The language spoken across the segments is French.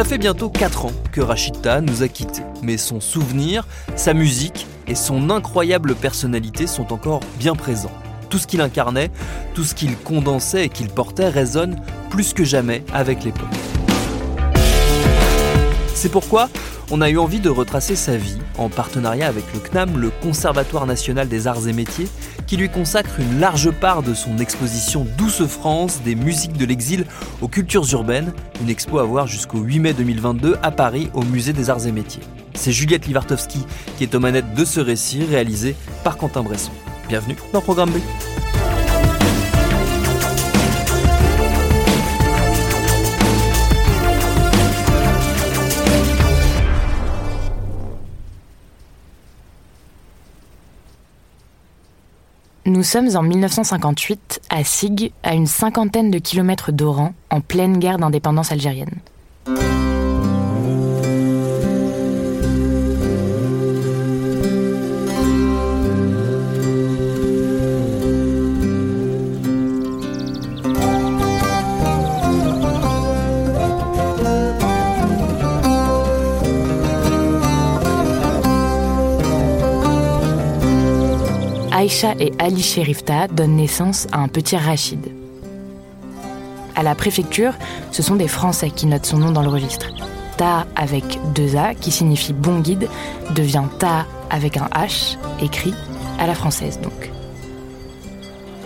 Ça fait bientôt 4 ans que Rachida nous a quittés, mais son souvenir, sa musique et son incroyable personnalité sont encore bien présents. Tout ce qu'il incarnait, tout ce qu'il condensait et qu'il portait résonne plus que jamais avec l'époque. C'est pourquoi on a eu envie de retracer sa vie en partenariat avec le CNAM, le Conservatoire national des arts et métiers, qui lui consacre une large part de son exposition Douce France, des musiques de l'exil aux cultures urbaines, une expo à voir jusqu'au 8 mai 2022 à Paris au Musée des arts et métiers. C'est Juliette Livartowski qui est aux manettes de ce récit réalisé par Quentin Bresson. Bienvenue dans Programme B. Nous sommes en 1958 à Sig, à une cinquantaine de kilomètres d'Oran, en pleine guerre d'indépendance algérienne. Et Ali Sherifta donnent naissance à un petit Rachid. À la préfecture, ce sont des Français qui notent son nom dans le registre. Ta avec deux A, qui signifie bon guide, devient Ta avec un H, écrit à la française donc.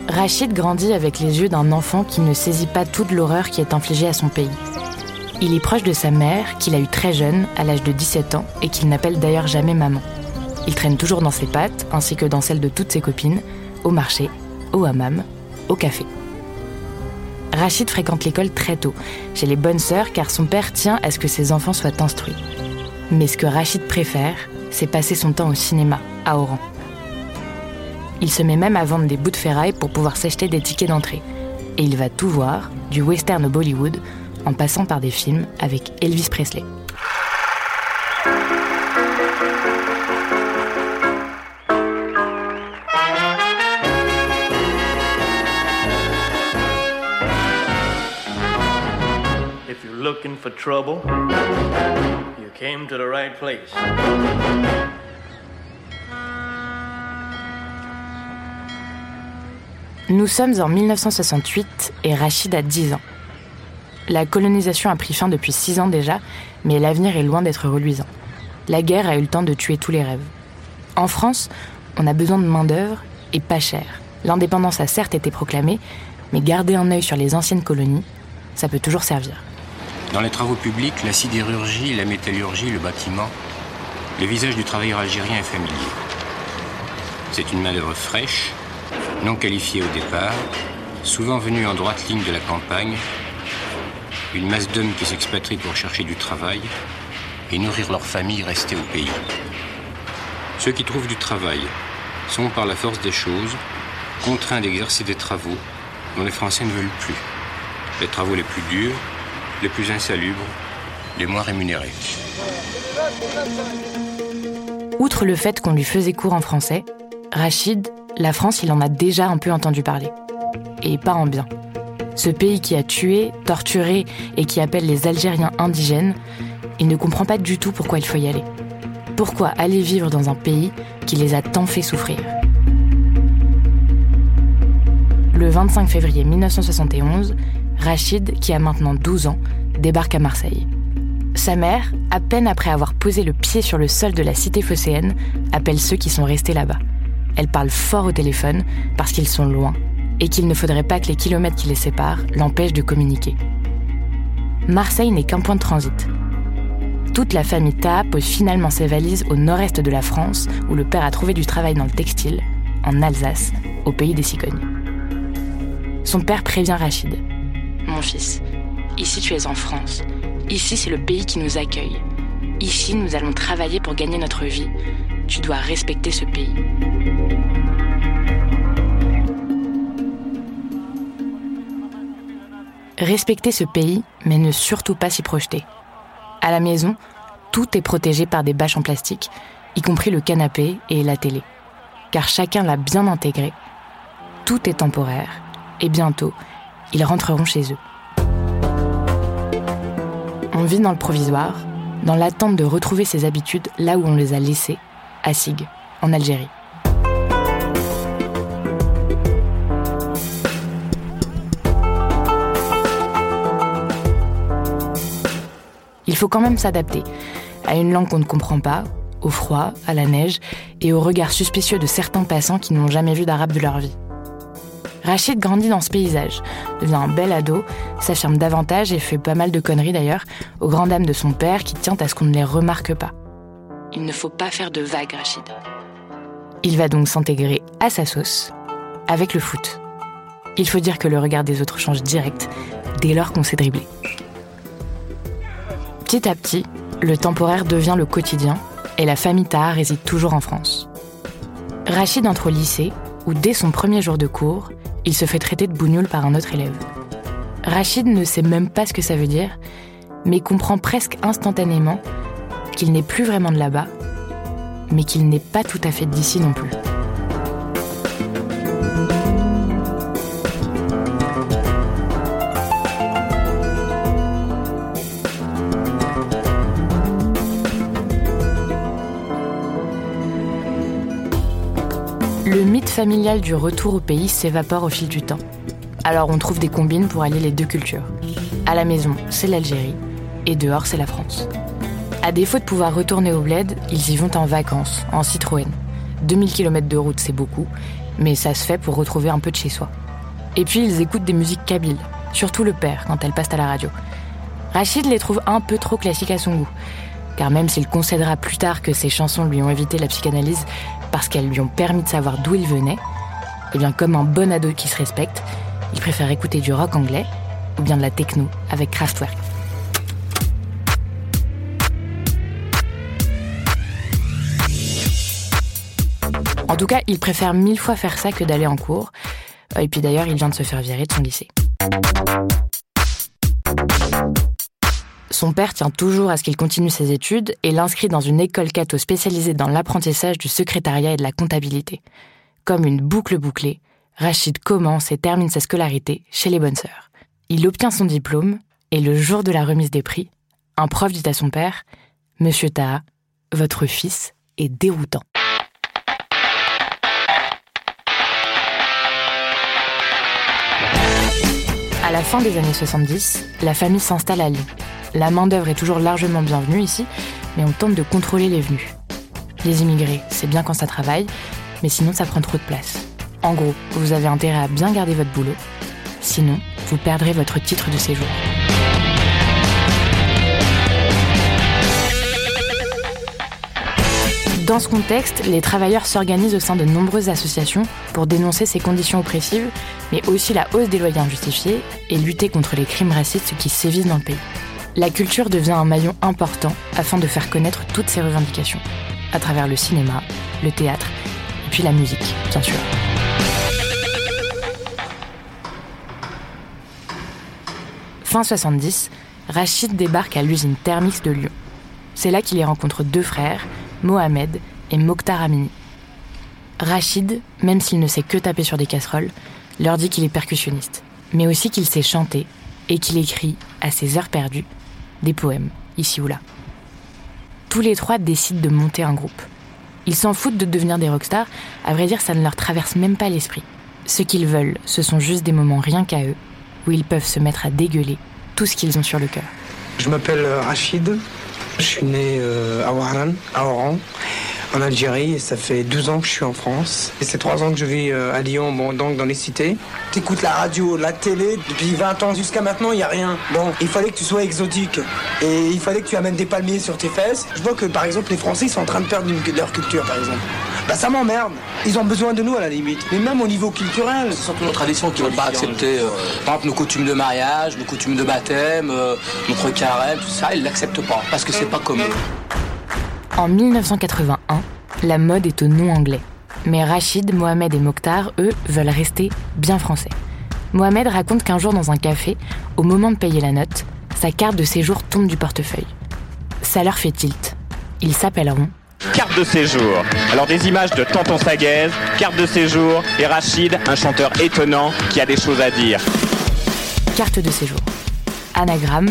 Rachid grandit avec les yeux d'un enfant qui ne saisit pas toute l'horreur qui est infligée à son pays. Il est proche de sa mère, qu'il a eue très jeune, à l'âge de 17 ans, et qu'il n'appelle d'ailleurs jamais maman. Il traîne toujours dans ses pattes, ainsi que dans celles de toutes ses copines, au marché, au hammam, au café. Rachid fréquente l'école très tôt, chez les bonnes sœurs, car son père tient à ce que ses enfants soient instruits. Mais ce que Rachid préfère, c'est passer son temps au cinéma, à Oran. Il se met même à vendre des bouts de ferraille pour pouvoir s'acheter des tickets d'entrée. Et il va tout voir, du western au Bollywood, en passant par des films avec Elvis Presley. Nous sommes en 1968 et Rachid a 10 ans. La colonisation a pris fin depuis 6 ans déjà, mais l'avenir est loin d'être reluisant. La guerre a eu le temps de tuer tous les rêves. En France, on a besoin de main-d'œuvre et pas cher. L'indépendance a certes été proclamée, mais garder un œil sur les anciennes colonies, ça peut toujours servir. Dans les travaux publics, la sidérurgie, la métallurgie, le bâtiment, le visage du travailleur algérien est familier. C'est une main-d'œuvre fraîche, non qualifiée au départ, souvent venue en droite ligne de la campagne, une masse d'hommes qui s'expatrient pour chercher du travail et nourrir leur famille restée au pays. Ceux qui trouvent du travail sont, par la force des choses, contraints d'exercer des travaux dont les Français ne veulent plus. Les travaux les plus durs, les plus insalubres, les moins rémunérés. Outre le fait qu'on lui faisait cours en français, Rachid, la France, il en a déjà un peu entendu parler. Et pas en bien. Ce pays qui a tué, torturé et qui appelle les Algériens indigènes, il ne comprend pas du tout pourquoi il faut y aller. Pourquoi aller vivre dans un pays qui les a tant fait souffrir Le 25 février 1971, Rachid, qui a maintenant 12 ans, débarque à Marseille. Sa mère, à peine après avoir posé le pied sur le sol de la cité phocéenne, appelle ceux qui sont restés là-bas. Elle parle fort au téléphone parce qu'ils sont loin et qu'il ne faudrait pas que les kilomètres qui les séparent l'empêchent de communiquer. Marseille n'est qu'un point de transit. Toute la famille Ta pose finalement ses valises au nord-est de la France, où le père a trouvé du travail dans le textile, en Alsace, au pays des cigognes. Son père prévient Rachid. Mon fils, ici tu es en France. Ici c'est le pays qui nous accueille. Ici nous allons travailler pour gagner notre vie. Tu dois respecter ce pays. Respecter ce pays, mais ne surtout pas s'y projeter. À la maison, tout est protégé par des bâches en plastique, y compris le canapé et la télé. Car chacun l'a bien intégré. Tout est temporaire, et bientôt, ils rentreront chez eux. On vit dans le provisoire, dans l'attente de retrouver ses habitudes là où on les a laissées, à Sig, en Algérie. Il faut quand même s'adapter à une langue qu'on ne comprend pas, au froid, à la neige et au regard suspicieux de certains passants qui n'ont jamais vu d'arabe de leur vie. Rachid grandit dans ce paysage, devient un bel ado, s'affirme davantage et fait pas mal de conneries d'ailleurs, aux grandes dames de son père qui tient à ce qu'on ne les remarque pas. Il ne faut pas faire de vagues, Rachid. Il va donc s'intégrer à sa sauce, avec le foot. Il faut dire que le regard des autres change direct dès lors qu'on s'est dribblé. Petit à petit, le temporaire devient le quotidien et la famille Taha réside toujours en France. Rachid entre au lycée où, dès son premier jour de cours, il se fait traiter de bougnoule par un autre élève. Rachid ne sait même pas ce que ça veut dire, mais comprend presque instantanément qu'il n'est plus vraiment de là-bas, mais qu'il n'est pas tout à fait d'ici non plus. Le mythe familial du retour au pays s'évapore au fil du temps. Alors on trouve des combines pour allier les deux cultures. À la maison, c'est l'Algérie, et dehors, c'est la France. À défaut de pouvoir retourner au bled, ils y vont en vacances, en Citroën. 2000 km de route, c'est beaucoup, mais ça se fait pour retrouver un peu de chez soi. Et puis ils écoutent des musiques kabyles, surtout le père quand elles passent à la radio. Rachid les trouve un peu trop classiques à son goût, car même s'il concédera plus tard que ces chansons lui ont évité la psychanalyse parce qu'elles lui ont permis de savoir d'où il venait, eh bien comme un bon ado qui se respecte, il préfère écouter du rock anglais ou bien de la techno avec Kraftwerk. En tout cas, il préfère mille fois faire ça que d'aller en cours. Et puis d'ailleurs, il vient de se faire virer de son lycée. Son père tient toujours à ce qu'il continue ses études et l'inscrit dans une école catho spécialisée dans l'apprentissage du secrétariat et de la comptabilité. Comme une boucle bouclée, Rachid commence et termine sa scolarité chez les bonnes sœurs. Il obtient son diplôme et le jour de la remise des prix, un prof dit à son père Monsieur Taha, votre fils est déroutant. À la fin des années 70, la famille s'installe à Lyon. La main-d'œuvre est toujours largement bienvenue ici, mais on tente de contrôler les venus. Les immigrés, c'est bien quand ça travaille, mais sinon ça prend trop de place. En gros, vous avez intérêt à bien garder votre boulot, sinon vous perdrez votre titre de séjour. Dans ce contexte, les travailleurs s'organisent au sein de nombreuses associations pour dénoncer ces conditions oppressives, mais aussi la hausse des loyers injustifiés et lutter contre les crimes racistes qui sévissent dans le pays. La culture devient un maillon important afin de faire connaître toutes ces revendications, à travers le cinéma, le théâtre, puis la musique, bien sûr. Fin 70, Rachid débarque à l'usine Thermix de Lyon. C'est là qu'il y rencontre deux frères, Mohamed et Mokhtar Amini. Rachid, même s'il ne sait que taper sur des casseroles, leur dit qu'il est percussionniste, mais aussi qu'il sait chanter et qu'il écrit, à ses heures perdues, des poèmes, ici ou là. Tous les trois décident de monter un groupe. Ils s'en foutent de devenir des rockstars, à vrai dire ça ne leur traverse même pas l'esprit. Ce qu'ils veulent, ce sont juste des moments rien qu'à eux, où ils peuvent se mettre à dégueuler tout ce qu'ils ont sur le cœur. Je m'appelle Rachid, je suis né euh, à Waran, à Oran. En Algérie et ça fait 12 ans que je suis en France. Et c'est 3 ans que je vis euh, à Lyon, bon, donc dans les cités. T'écoutes la radio, la télé, depuis 20 ans jusqu'à maintenant, il n'y a rien. Bon, il fallait que tu sois exotique et il fallait que tu amènes des palmiers sur tes fesses. Je vois que par exemple les Français ils sont en train de perdre leur culture par exemple. Bah ça m'emmerde. Ils ont besoin de nous à la limite. Mais même au niveau culturel. Ce sont toutes nos traditions qui ne veulent pas accepter, euh, par exemple, nos coutumes de mariage, nos coutumes de baptême, euh, notre carême, tout ça, ils l'acceptent pas, parce que c'est pas comme eux. En 1981, la mode est au nom anglais. Mais Rachid, Mohamed et Mokhtar, eux, veulent rester bien français. Mohamed raconte qu'un jour dans un café, au moment de payer la note, sa carte de séjour tombe du portefeuille. Ça leur fait tilt. Ils s'appelleront Carte de séjour. Alors des images de Tonton Sagaise, carte de séjour et Rachid, un chanteur étonnant qui a des choses à dire. carte de séjour. Anagramme,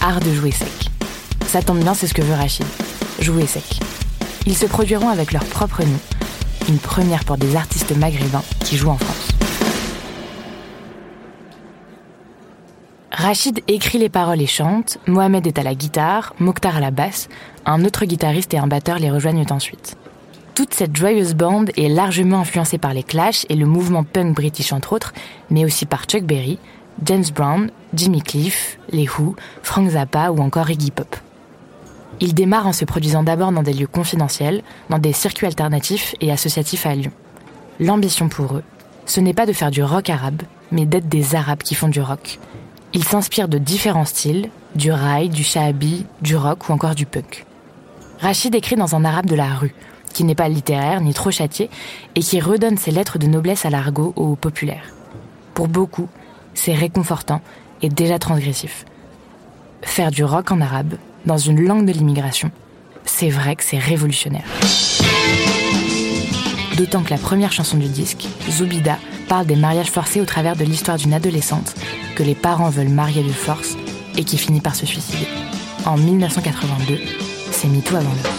art de jouer sec. Ça tombe bien, c'est ce que veut Rachid. Jouer sec. Ils se produiront avec leur propre nom. Une première pour des artistes maghrébins qui jouent en France. Rachid écrit les paroles et chante, Mohamed est à la guitare, Mokhtar à la basse, un autre guitariste et un batteur les rejoignent ensuite. Toute cette joyeuse bande est largement influencée par les Clash et le mouvement punk british entre autres, mais aussi par Chuck Berry, James Brown, Jimmy Cliff, les Who, Frank Zappa ou encore Iggy Pop. Ils démarrent en se produisant d'abord dans des lieux confidentiels, dans des circuits alternatifs et associatifs à Lyon. L'ambition pour eux, ce n'est pas de faire du rock arabe, mais d'être des Arabes qui font du rock. Ils s'inspirent de différents styles, du rail, du shahabi, du rock ou encore du punk. Rachid écrit dans un arabe de la rue, qui n'est pas littéraire ni trop châtié, et qui redonne ses lettres de noblesse à l'argot au populaire. Pour beaucoup, c'est réconfortant et déjà transgressif. Faire du rock en arabe, dans une langue de l'immigration, c'est vrai que c'est révolutionnaire. D'autant que la première chanson du disque, Zoubida, parle des mariages forcés au travers de l'histoire d'une adolescente que les parents veulent marier de force et qui finit par se suicider. En 1982, c'est MeToo avant l'heure.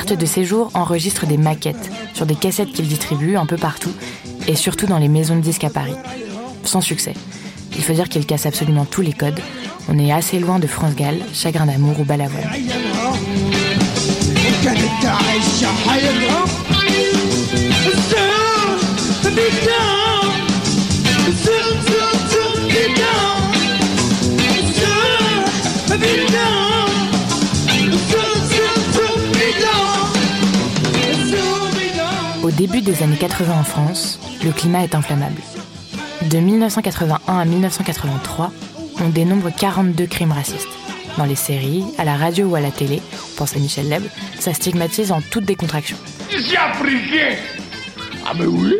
Carte de séjour enregistre des maquettes sur des cassettes qu'il distribue un peu partout et surtout dans les maisons de disques à Paris. Sans succès. Il faut dire qu'il casse absolument tous les codes. On est assez loin de France Gall, Chagrin d'amour ou Balavoine. Début des années 80 en France, le climat est inflammable. De 1981 à 1983, on dénombre 42 crimes racistes. Dans les séries, à la radio ou à la télé, pense à Michel Leb, ça stigmatise en toute décontraction. Je suis africain Ah mais oui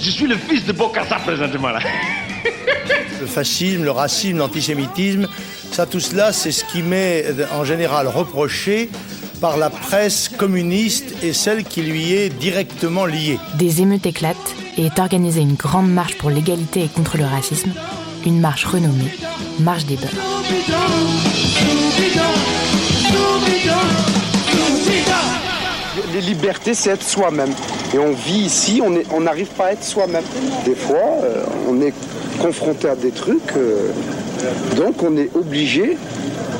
Je suis le fils de Bokassa présentement là. Le fascisme, le racisme, l'antisémitisme, ça tout cela, c'est ce qui m'est en général reproché par la presse communiste et celle qui lui est directement liée. Des émeutes éclatent et est organisée une grande marche pour l'égalité et contre le racisme, une marche renommée Marche des Beurs. Les libertés, c'est être soi-même. Et on vit ici, on n'arrive pas à être soi-même. Des fois, euh, on est confronté à des trucs, euh, donc on est obligé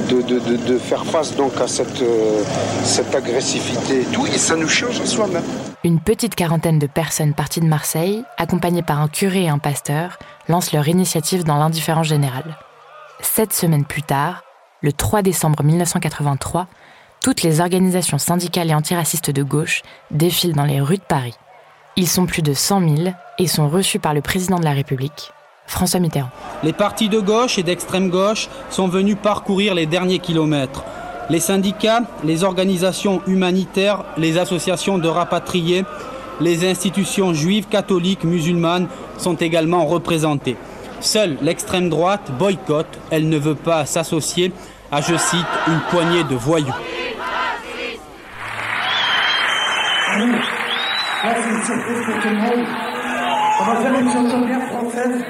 de, faire face donc à cette, euh, cette agressivité et tout, et ça nous change en soi-même. Une petite quarantaine de personnes parties de Marseille, accompagnées par un curé et un pasteur, lancent leur initiative dans l'indifférence générale. Sept semaines plus tard, le 3 décembre 1983, toutes les organisations syndicales et antiracistes de gauche défilent dans les rues de Paris. Ils sont plus de 100 000 et sont reçus par le président de la République, François Mitterrand. Les partis de gauche et d'extrême gauche sont venus parcourir les derniers kilomètres. Les syndicats, les organisations humanitaires, les associations de rapatriés, les institutions juives, catholiques, musulmanes sont également représentées. Seule l'extrême droite boycotte, elle ne veut pas s'associer à, je cite, une poignée de voyous. Là, c'est une surprise pour tout le monde. On va faire une chanson bien française.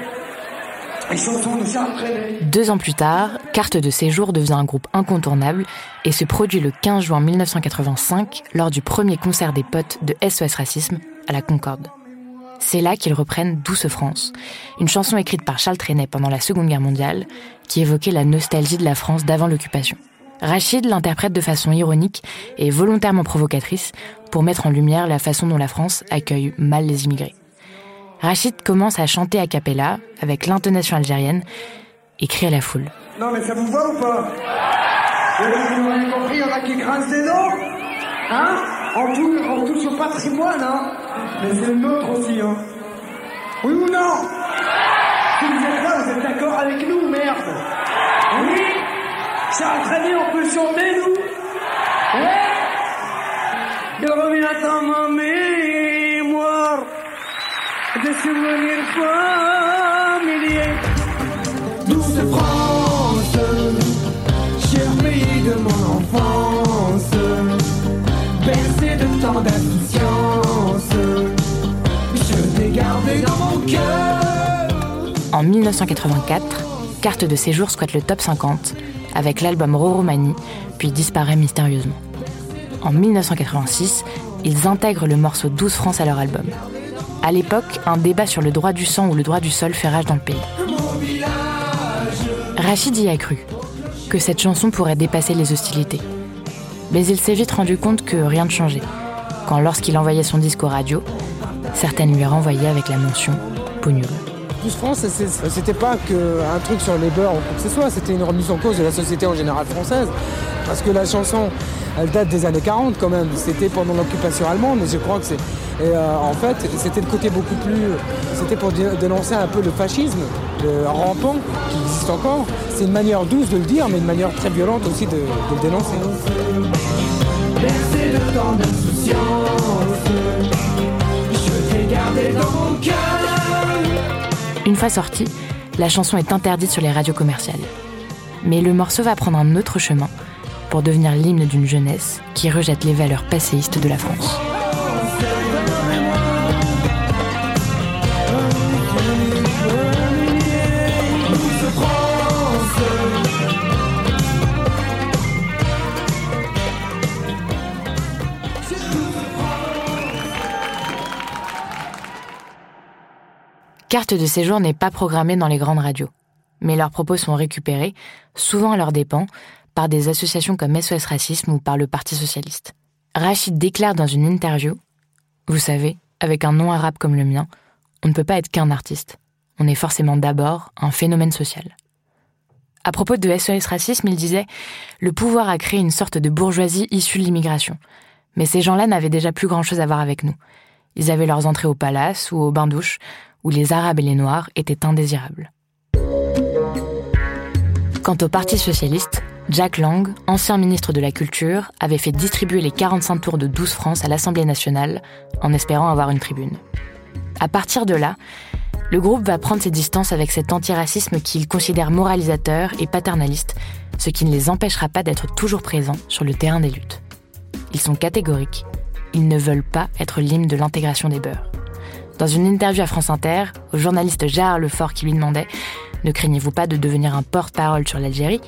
Deux ans plus tard, Carte de séjour devient un groupe incontournable et se produit le 15 juin 1985 lors du premier concert des potes de SOS Racisme à la Concorde. C'est là qu'ils reprennent Douce France, une chanson écrite par Charles Trenet pendant la Seconde Guerre mondiale qui évoquait la nostalgie de la France d'avant l'occupation. Rachid l'interprète de façon ironique et volontairement provocatrice pour mettre en lumière la façon dont la France accueille mal les immigrés. Rachid commence à chanter a cappella, avec l'intonation algérienne, et crie à la foule. Non mais ça vous va ou pas? Vous rien compris, il y en a qui grincent des dents Hein? On touche, au patrimoine, hein. Mais c'est le nôtre aussi, hein. Oui ou non? Vous êtes là, vous êtes d'accord avec nous, merde. Oui? Ça a bien, on peut chanter, nous? Ouais Il revient à ma mémoire En 1984, Carte de séjour squatte le top 50 avec l'album Roromanie, puis disparaît mystérieusement. En 1986, ils intègrent le morceau 12 France à leur album. À l'époque, un débat sur le droit du sang ou le droit du sol fait rage dans le pays. Rachid y a cru, que cette chanson pourrait dépasser les hostilités. Mais il s'est vite rendu compte que rien ne changeait, quand lorsqu'il envoyait son disque aux radios, certaines lui renvoyaient avec la mention peau nulle. Tous France, c'était pas qu'un truc sur les beurs ou quoi que ce soit, c'était une remise en cause de la société en général française. Parce que la chanson, elle date des années 40 quand même, c'était pendant l'occupation allemande, mais je crois que c'est. Et euh, en fait, c'était le côté beaucoup plus. C'était pour dénoncer un peu le fascisme le rampant qui existe encore. C'est une manière douce de le dire, mais une manière très violente aussi de, de le dénoncer. Bercé de tant d'insouciance, je t'ai gardé dans mon cœur. Une fois sortie, la chanson est interdite sur les radios commerciales. Mais le morceau va prendre un autre chemin pour devenir l'hymne d'une jeunesse qui rejette les valeurs passéistes de la France. Carte de séjour n'est pas programmée dans les grandes radios, mais leurs propos sont récupérés, souvent à leurs dépens, par des associations comme SOS Racisme ou par le Parti Socialiste. Rachid déclare dans une interview Vous savez, avec un nom arabe comme le mien, on ne peut pas être qu'un artiste. On est forcément d'abord un phénomène social. À propos de SOS Racisme, il disait Le pouvoir a créé une sorte de bourgeoisie issue de l'immigration. Mais ces gens-là n'avaient déjà plus grand-chose à voir avec nous. Ils avaient leurs entrées au palace ou au bain-douche, où les Arabes et les Noirs étaient indésirables. Quant au Parti socialiste, Jack Lang, ancien ministre de la Culture, avait fait distribuer les 45 tours de 12 France à l'Assemblée nationale en espérant avoir une tribune. À partir de là, le groupe va prendre ses distances avec cet antiracisme qu'il considère moralisateur et paternaliste, ce qui ne les empêchera pas d'être toujours présents sur le terrain des luttes. Ils sont catégoriques, ils ne veulent pas être l'hymne de l'intégration des beurs. Dans une interview à France Inter, au journaliste Gérard Lefort qui lui demandait Ne craignez-vous pas de devenir un porte-parole sur l'Algérie?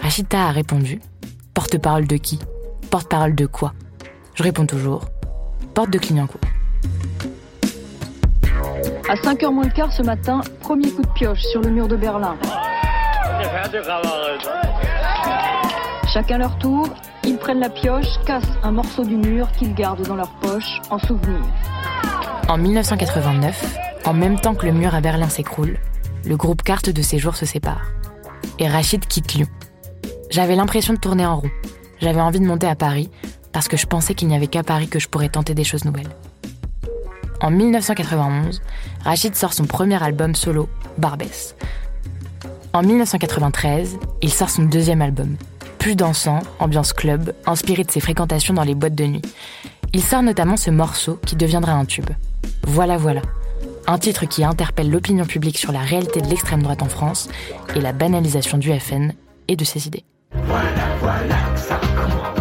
Rachida a répondu Porte-parole de qui? Porte-parole de quoi? Je réponds toujours Porte de Clignancourt. À 5h moins le quart ce matin, premier coup de pioche sur le mur de Berlin. Chacun leur tour, ils prennent la pioche, cassent un morceau du mur qu'ils gardent dans leur poche en souvenir. En 1989, en même temps que le mur à Berlin s'écroule, le groupe Carte de séjour se sépare. Et Rachid quitte Lyon. J'avais l'impression de tourner en rond. J'avais envie de monter à Paris parce que je pensais qu'il n'y avait qu'à Paris que je pourrais tenter des choses nouvelles. En 1991, Rachid sort son premier album solo, Barbès. En 1993, il sort son deuxième album, plus dansant, ambiance club, inspiré de ses fréquentations dans les boîtes de nuit. Il sort notamment ce morceau qui deviendra un tube. Voilà, voilà. Un titre qui interpelle l'opinion publique sur la réalité de l'extrême droite en France et la banalisation du FN et de ses idées. Voilà, voilà, ça commence.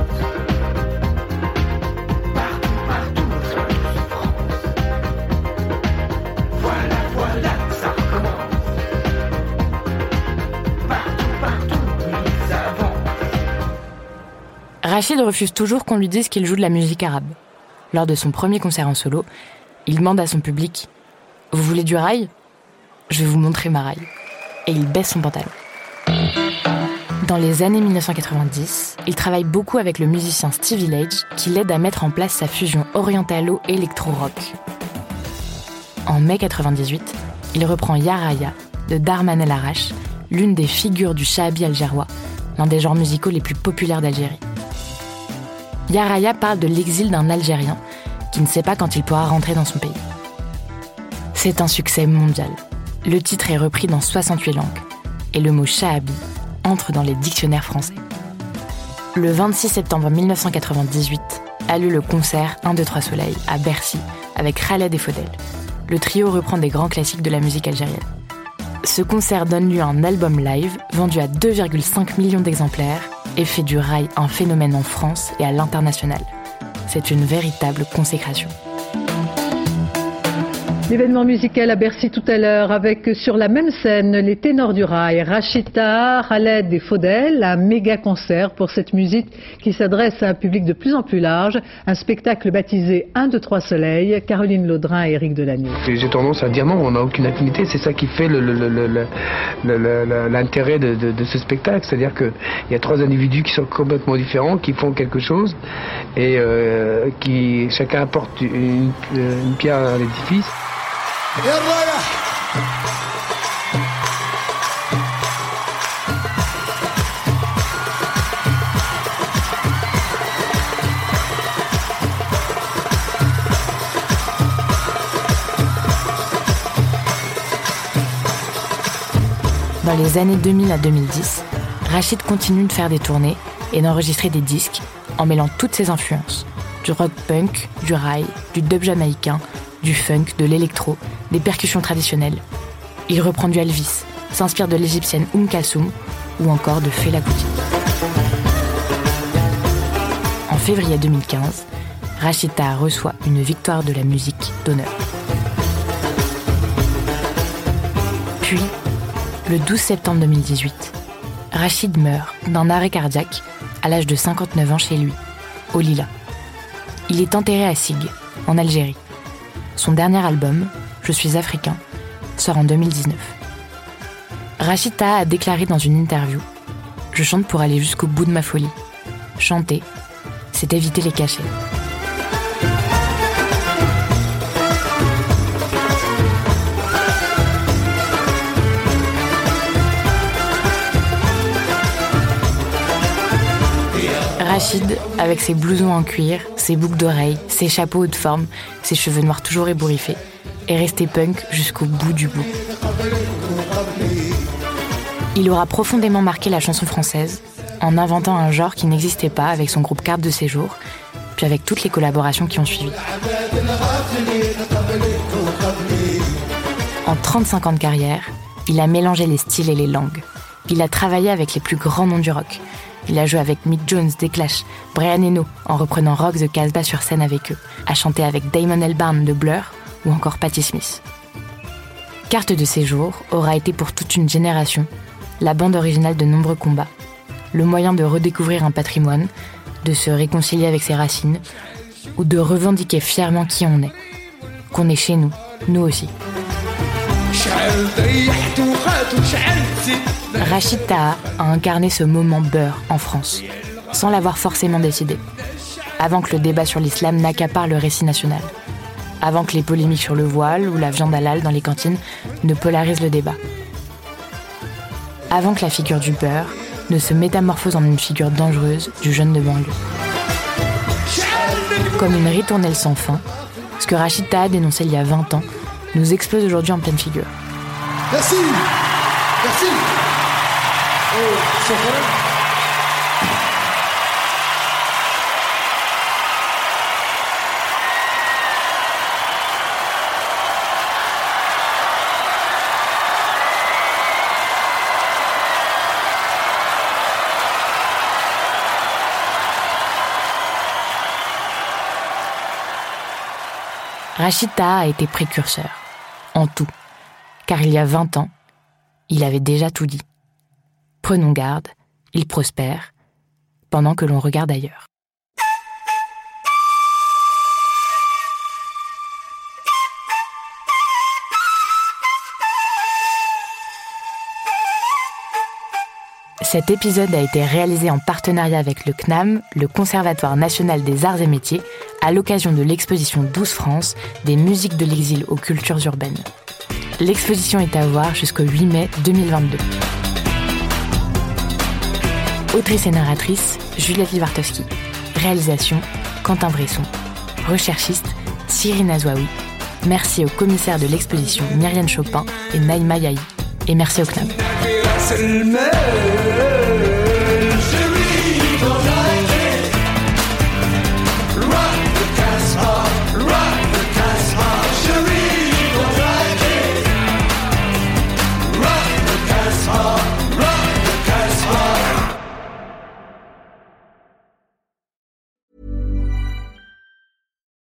Rachid refuse toujours qu'on lui dise qu'il joue de la musique arabe. Lors de son premier concert en solo, il demande à son public Vous voulez du rail? Je vais vous montrer ma rail. Et il baisse son pantalon. Dans les années 1990, il travaille beaucoup avec le musicien Stevie Lage qui l'aide à mettre en place sa fusion orientalo-électro-rock. En mai 98, il reprend Yaraya de Darman El Arash, l'une des figures du shahabi algérois, l'un des genres musicaux les plus populaires d'Algérie. Yaraya parle de l'exil d'un Algérien qui ne sait pas quand il pourra rentrer dans son pays. C'est un succès mondial. Le titre est repris dans 68 langues et le mot shahabi entre dans les dictionnaires français. Le 26 septembre 1998 a lieu le concert 1, 2, 3 Soleil à Bercy avec Khaled et Faudel. Le trio reprend des grands classiques de la musique algérienne. Ce concert donne lieu à un album live vendu à 2,5 millions d'exemplaires et fait du rail un phénomène en France et à l'international. C'est une véritable consécration. L'événement musical à Bercy tout à l'heure avec sur la même scène les ténors du rail, Rachita, Khaled et Faudel, un méga concert pour cette musique qui s'adresse à un public de plus en plus large, un spectacle baptisé 1, 2, 3 soleils, Caroline Laudrin et Eric Delagneau. J'ai tendance à dire non, on n'a aucune affinité, c'est ça qui fait l'intérêt de, ce spectacle, c'est-à-dire qu'il y a trois individus qui sont complètement différents, qui font quelque chose et euh, qui chacun apporte une pierre à l'édifice. Dans les années 2000 à 2010, Rachid continue de faire des tournées et d'enregistrer des disques en mêlant toutes ses influences. Du rock punk, du rail, du dub jamaïcain, du funk, de l'électro, des percussions traditionnelles. Il reprend du Elvis, s'inspire de l'égyptienne Oum Kalsoum ou encore de Fela Kuti. En février 2015, Rachida reçoit une victoire de la musique d'honneur. Puis, le 12 septembre 2018, Rachid meurt d'un arrêt cardiaque à l'âge de 59 ans chez lui, au Lila. Il est enterré à Sig, en Algérie. Son dernier album, Je suis africain, sort en 2019. Rachida a déclaré dans une interview Je chante pour aller jusqu'au bout de ma folie. Chanter, c'est éviter les cachets. Rachid, avec ses blousons en cuir, ses boucles d'oreilles, ses chapeaux de forme, ses cheveux noirs toujours ébouriffés, est resté punk jusqu'au bout du bout. Il aura profondément marqué la chanson française en inventant un genre qui n'existait pas avec son groupe Carte de séjour, puis avec toutes les collaborations qui ont suivi. En 35 ans de carrière, il a mélangé les styles et les langues. Il a travaillé avec les plus grands noms du rock, il a joué avec Mick Jones des Clash, Brian Eno en reprenant Rock the Casbah sur scène avec eux, a chanté avec Damon Albarn de Blur ou encore Patti Smith. Carte de séjour aura été pour toute une génération la bande originale de nombreux combats, le moyen de redécouvrir un patrimoine, de se réconcilier avec ses racines ou de revendiquer fièrement qui on est, qu'on est chez nous, nous aussi. Rachid Taha a incarné ce moment beurre en France, sans l'avoir forcément décidé. Avant que le débat sur l'islam n'accapare le récit national. Avant que les polémiques sur le voile ou la viande halal dans les cantines ne polarisent le débat. Avant que la figure du beurre ne se métamorphose en une figure dangereuse du jeune de banlieue. Comme une ritournelle sans fin, ce que Rachid Taha dénonçait il y a 20 ans nous explose aujourd'hui en pleine figure. Merci. Merci. Oh, Rachid Taha a été précurseur, en tout, car il y a 20 ans, il avait déjà tout dit. Prenons garde, il prospère, pendant que l'on regarde ailleurs. Cet épisode a été réalisé en partenariat avec le CNAM, le Conservatoire national des arts et métiers, à l'occasion de l'exposition 12 France des musiques de l'exil aux cultures urbaines. L'exposition est à voir jusqu'au 8 mai 2022. Autrice et narratrice, Juliette Livartowski. Réalisation, Quentin Bresson. Recherchiste, Cyrine Azouaoui. Merci aux commissaires de l'exposition Myriam Chopin et Naïma Yahi. Et merci au CNAM.